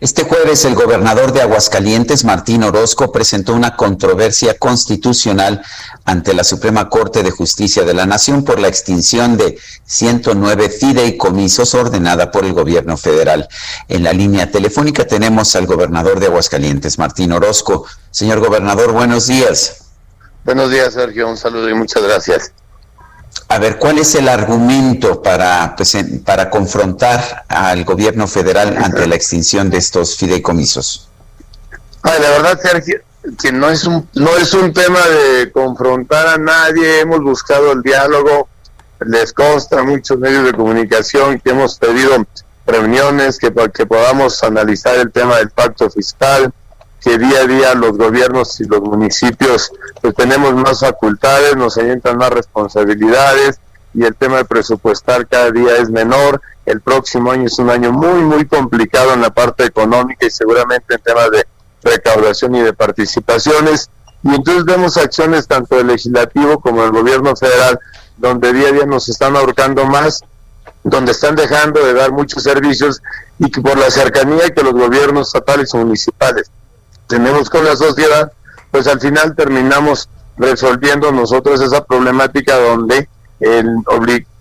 Este jueves el gobernador de Aguascalientes, Martín Orozco, presentó una controversia constitucional ante la Suprema Corte de Justicia de la Nación por la extinción de 109 fideicomisos ordenada por el gobierno federal. En la línea telefónica tenemos al gobernador de Aguascalientes, Martín Orozco. Señor gobernador, buenos días. Buenos días, Sergio. Un saludo y muchas gracias. A ver, ¿cuál es el argumento para, pues, para confrontar al gobierno federal ante la extinción de estos fideicomisos? Ay, la verdad, Sergio, que no es un no es un tema de confrontar a nadie. Hemos buscado el diálogo. Les consta a muchos medios de comunicación que hemos pedido reuniones que, que podamos analizar el tema del pacto fiscal, que día a día los gobiernos y los municipios pues tenemos más facultades, nos alientan más responsabilidades y el tema de presupuestar cada día es menor. El próximo año es un año muy, muy complicado en la parte económica y seguramente en temas de recaudación y de participaciones. Y entonces vemos acciones tanto del legislativo como del gobierno federal, donde día a día nos están ahorcando más, donde están dejando de dar muchos servicios y que por la cercanía que los gobiernos estatales y municipales tenemos con la sociedad, pues al final terminamos resolviendo nosotros esa problemática donde, el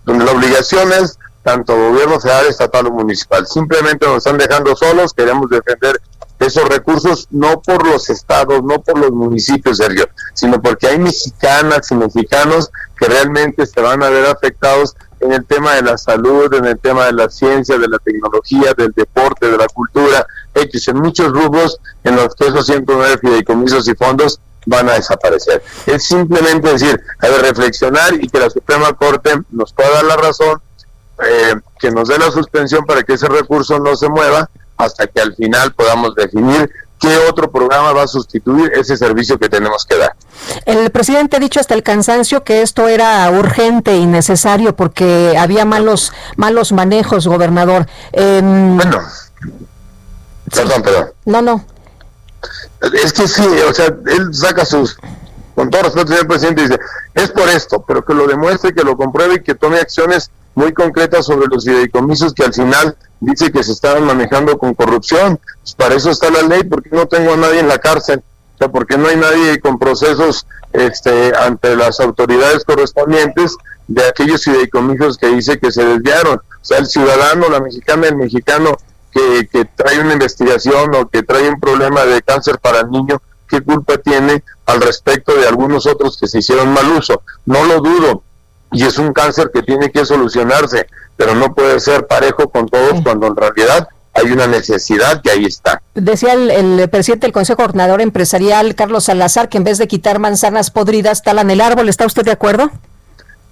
donde la obligación es tanto gobierno federal, estatal o municipal. Simplemente nos están dejando solos, queremos defender esos recursos no por los estados, no por los municipios, Sergio, sino porque hay mexicanas y mexicanos que realmente se van a ver afectados en el tema de la salud, en el tema de la ciencia, de la tecnología, del deporte, de la cultura, X, en muchos rubros en los que esos 109 fideicomisos y fondos van a desaparecer. Es simplemente decir, hay que reflexionar y que la Suprema Corte nos pueda dar la razón, eh, que nos dé la suspensión para que ese recurso no se mueva hasta que al final podamos definir qué otro programa va a sustituir ese servicio que tenemos que dar. El presidente ha dicho hasta el cansancio que esto era urgente y necesario porque había malos malos manejos, gobernador. Em, bueno, perdón, perdón. No, no. Es que sí, o sea, él saca sus, con todo respeto, señor presidente, dice, es por esto, pero que lo demuestre, que lo compruebe y que tome acciones muy concretas sobre los fideicomisos que al final dice que se estaban manejando con corrupción. Pues para eso está la ley, porque no tengo a nadie en la cárcel, o sea, porque no hay nadie con procesos este, ante las autoridades correspondientes de aquellos fideicomisos que dice que se desviaron. O sea, el ciudadano, la mexicana, el mexicano que, que trae una investigación o que trae un problema de cáncer para el niño, ¿qué culpa tiene al respecto de algunos otros que se hicieron mal uso? No lo dudo, y es un cáncer que tiene que solucionarse, pero no puede ser parejo con todos cuando en realidad hay una necesidad que ahí está. Decía el, presidente del Consejo Coordinador Empresarial, Carlos Salazar, que en vez de quitar manzanas podridas, talan el árbol. ¿Está usted de acuerdo?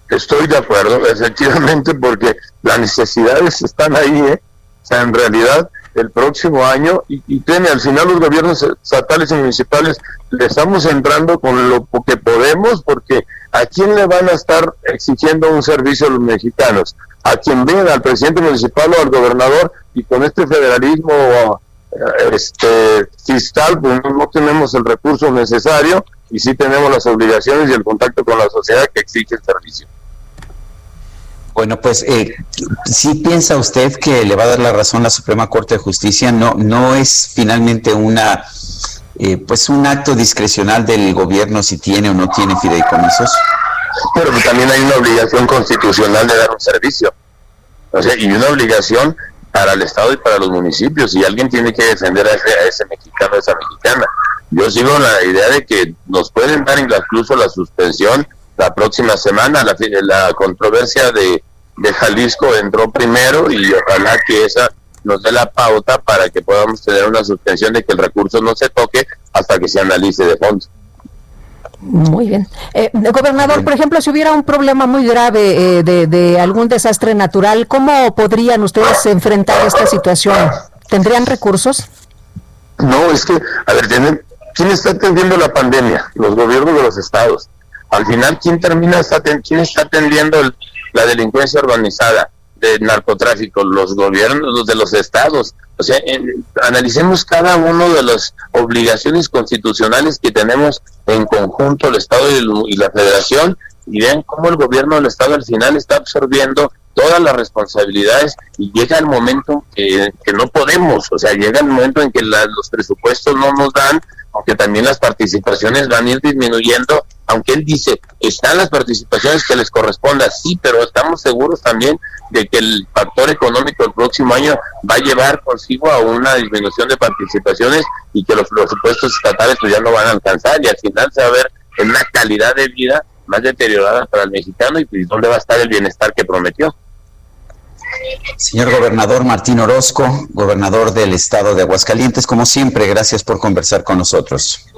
Estoy de acuerdo, efectivamente, porque las necesidades están ahí, ¿eh? Sea, en realidad, el próximo año, y, y al final los gobiernos estatales y municipales le estamos entrando con lo que podemos, porque ¿a quién le van a estar exigiendo un servicio a los mexicanos? A quien venga, al presidente municipal o al gobernador, y con este federalismo eh, este fiscal, pues no tenemos el recurso necesario y sí tenemos las obligaciones y el contacto con la sociedad que exige el servicio. Bueno, pues eh, sí piensa usted que le va a dar la razón la Suprema Corte de Justicia, no, no es finalmente una eh, pues un acto discrecional del gobierno si tiene o no tiene fideicomisos? Pero también hay una obligación constitucional de dar un servicio. O sea, y una obligación para el Estado y para los municipios. Y alguien tiene que defender a ese, mexicano, a esa mexicana. Yo sigo la idea de que nos pueden dar incluso la suspensión la próxima semana. La, la controversia de, de Jalisco entró primero y ojalá que esa nos dé la pauta para que podamos tener una suspensión de que el recurso no se toque hasta que se analice de fondo. Muy bien. Eh, gobernador, por ejemplo, si hubiera un problema muy grave eh, de, de, algún desastre natural, ¿cómo podrían ustedes enfrentar esta situación? ¿Tendrían recursos? No, es que, a ver, ¿quién está atendiendo la pandemia? Los gobiernos de los estados. Al final, ¿quién termina, está, quién está atendiendo la delincuencia organizada? de narcotráfico, los gobiernos de los estados. O sea, analicemos cada uno de las obligaciones constitucionales que tenemos en conjunto el Estado y, la Federación y vean cómo el gobierno del Estado al final está absorbiendo todas las responsabilidades y llega el momento que, no podemos, o sea, llega el momento en que los presupuestos no nos dan, aunque también las participaciones van a ir disminuyendo, aunque él dice, están las participaciones que les corresponda, sí, pero estamos seguros también de que el factor económico el próximo año va a llevar consigo a una disminución de participaciones y que los presupuestos estatales pues ya no van a alcanzar y al final se va a ver en una calidad de vida más deteriorada para el mexicano y pues dónde va a estar el bienestar que prometió. Señor gobernador Martín Orozco, gobernador del estado de Aguascalientes, como siempre, gracias por conversar con nosotros.